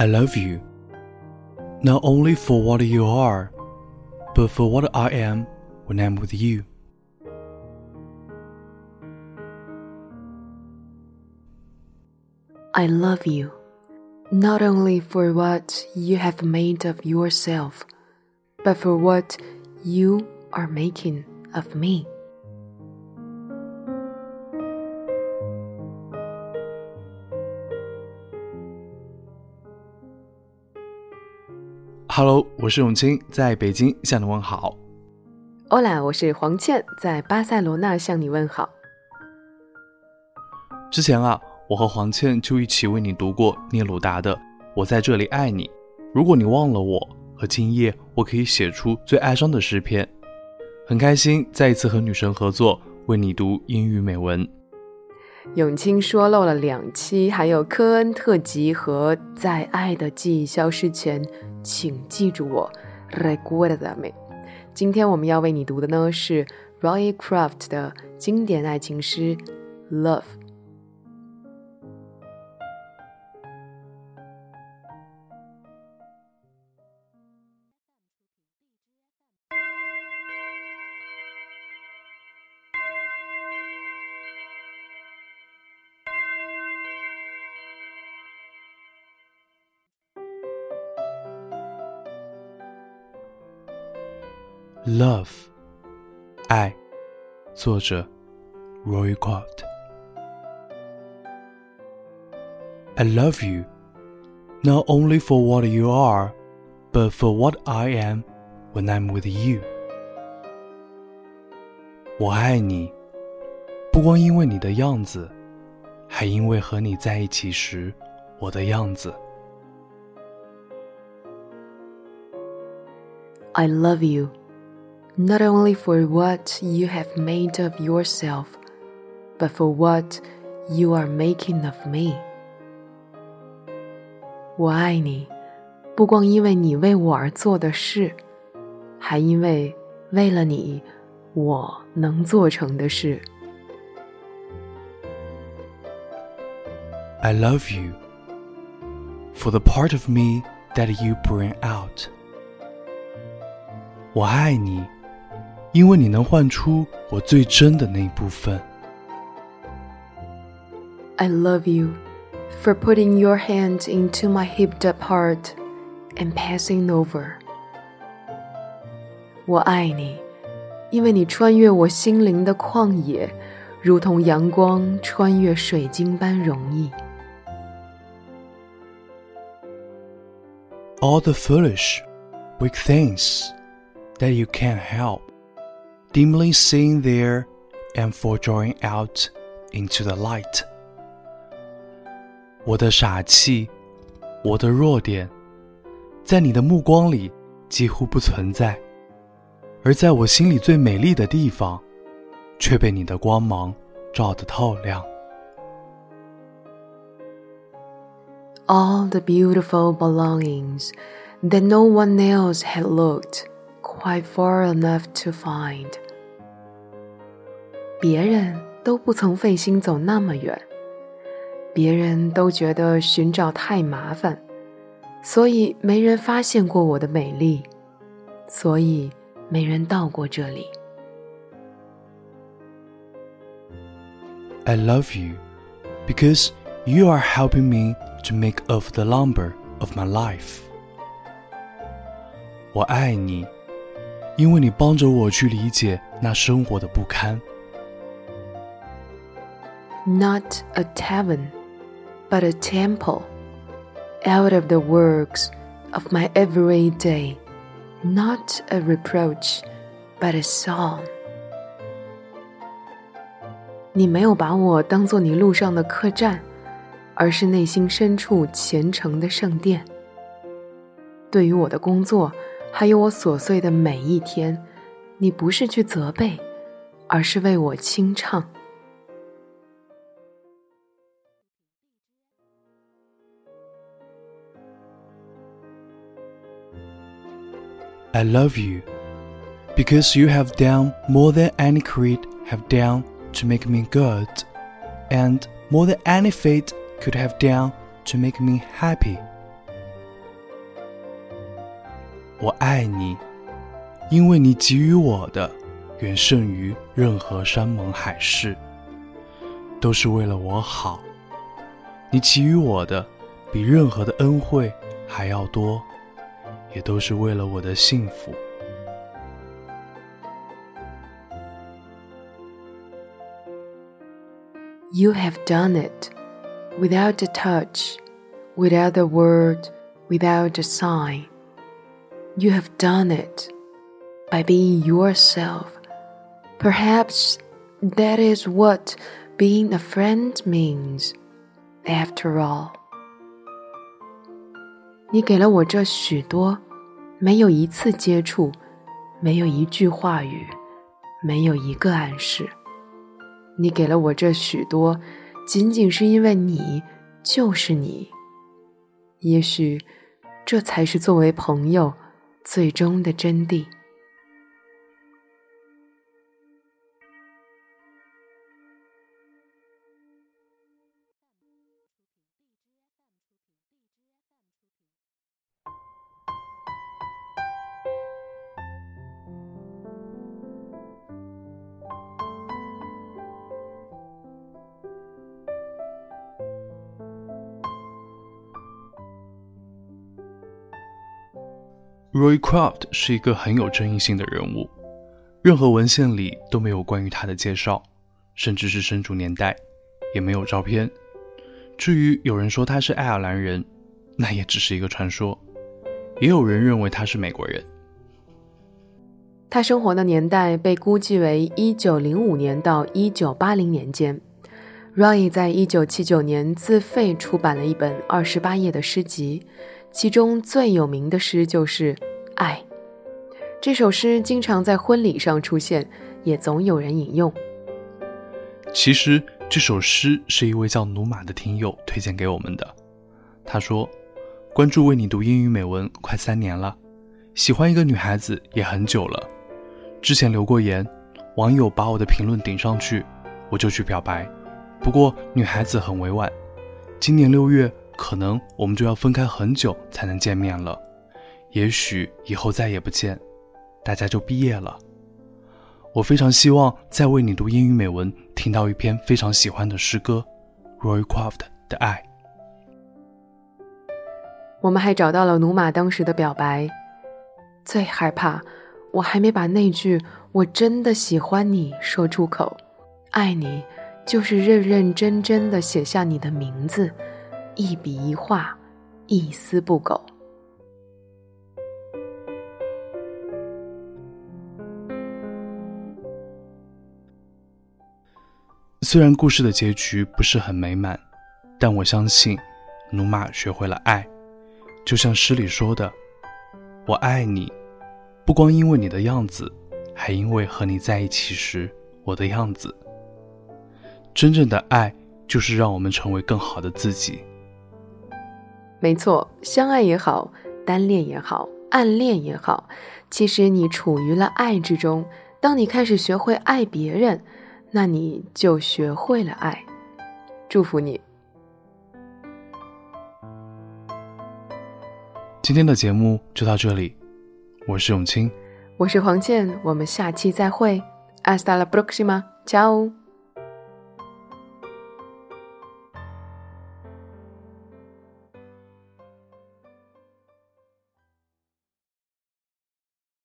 I love you, not only for what you are, but for what I am when I'm with you. I love you, not only for what you have made of yourself, but for what you are making of me. Hello，我是永清，在北京向你问好。Hola，我是黄倩，在巴塞罗那向你问好。之前啊，我和黄倩就一起为你读过聂鲁达的《我在这里爱你》。如果你忘了我，和今夜我可以写出最哀伤的诗篇。很开心再一次和女神合作，为你读英语美文。永清说漏了两期，还有科恩特辑和在爱的记忆消失前。请记住我，Recuérdame。今天我们要为你读的呢是 Roy Craft 的经典爱情诗《Love》。Love，爱，作者 Roy Craft。I love you, not only for what you are, but for what I am when I'm with you。我爱你，不光因为你的样子，还因为和你在一起时我的样子。I love you not only for what you have made of yourself, but for what you are making of me. 我爱你，不光因为你为我而做的事，还因为为了你，我能做成的事。I love you for the part of me that you bring out. 我爱你。 因为你能唤出我最真的那一部分。I love you for putting your hand into my hipped up heart and passing over. 我爱你，因为你穿越我心灵的旷野，如同阳光穿越水晶般容易。All the foolish, weak things that you can't help dimly seeing there and for drawing out into the light。我的傻气，我的弱点，在你的目光里几乎不存在，而在我心里最美丽的地方，却被你的光芒照得透亮。All the beautiful belongings that no one else had looked quite far enough to find。别人都不曾费心走那么远，别人都觉得寻找太麻烦，所以没人发现过我的美丽，所以没人到过这里。I love you because you are helping me to make of the lumber of my life。我爱你。 因为你帮着我去理解那生活的不堪。Not a tavern, but a temple, out of the works of my every day. Not a reproach, but a song. 你没有把我当做你路上的客栈，而是内心深处虔诚的圣殿。对于我的工作。还有我琐碎的每一天，你不是去责备，而是为我清唱。I love you because you have done more than any creed have done to make me good, and more than any fate could have done to make me happy. 我爱你，因为你给予我的远胜于任何山盟海誓，都是为了我好。你给予我的比任何的恩惠还要多，也都是为了我的幸福。You have done it without a touch, without a word, without a sign. You have done it by being yourself. Perhaps that is what being a friend means, after all. 你给了我这许多，没有一次接触，没有一句话语，没有一个暗示。你给了我这许多，仅仅是因为你就是你。也许，这才是作为朋友最终的真谛。Roy Craft 是一个很有争议性的人物，任何文献里都没有关于他的介绍，甚至是生卒年代，也没有照片。至于有人说他是爱尔兰人，那也只是一个传说。也有人认为他是美国人。他生活的年代被估计为1905年到1980年间。Roy 在1979年自费出版了一本28页的诗集。其中最有名的诗就是《爱》。这首诗经常在婚礼上出现，也总有人引用。其实这首诗是一位叫努玛的听友推荐给我们的。他说：“关注为你读英语美文快三年了，喜欢一个女孩子也很久了。之前留过言，网友把我的评论顶上去，我就去表白。不过女孩子很委婉。今年六月。”可能我们就要分开很久才能见面了，也许以后再也不见，大家就毕业了。我非常希望在为你读英语美文听到一篇非常喜欢的诗歌，Roy Croft 的爱。我们还找到了努马当时的表白，最害怕我还没把那句“我真的喜欢你”说出口，爱你就是认认真真的写下你的名字。一笔一画，一丝不苟。虽然故事的结局不是很美满，但我相信，努玛学会了爱，就像诗里说的：“我爱你，不光因为你的样子，还因为和你在一起时我的样子。”真正的爱，就是让我们成为更好的自己。没错，相爱也好，单恋也好，暗恋也好，其实你处于了爱之中。当你开始学会爱别人，那你就学会了爱。祝福你！今天的节目就到这里，我是永清，我是黄健，我们下期再会。Hasta la próxima，chao。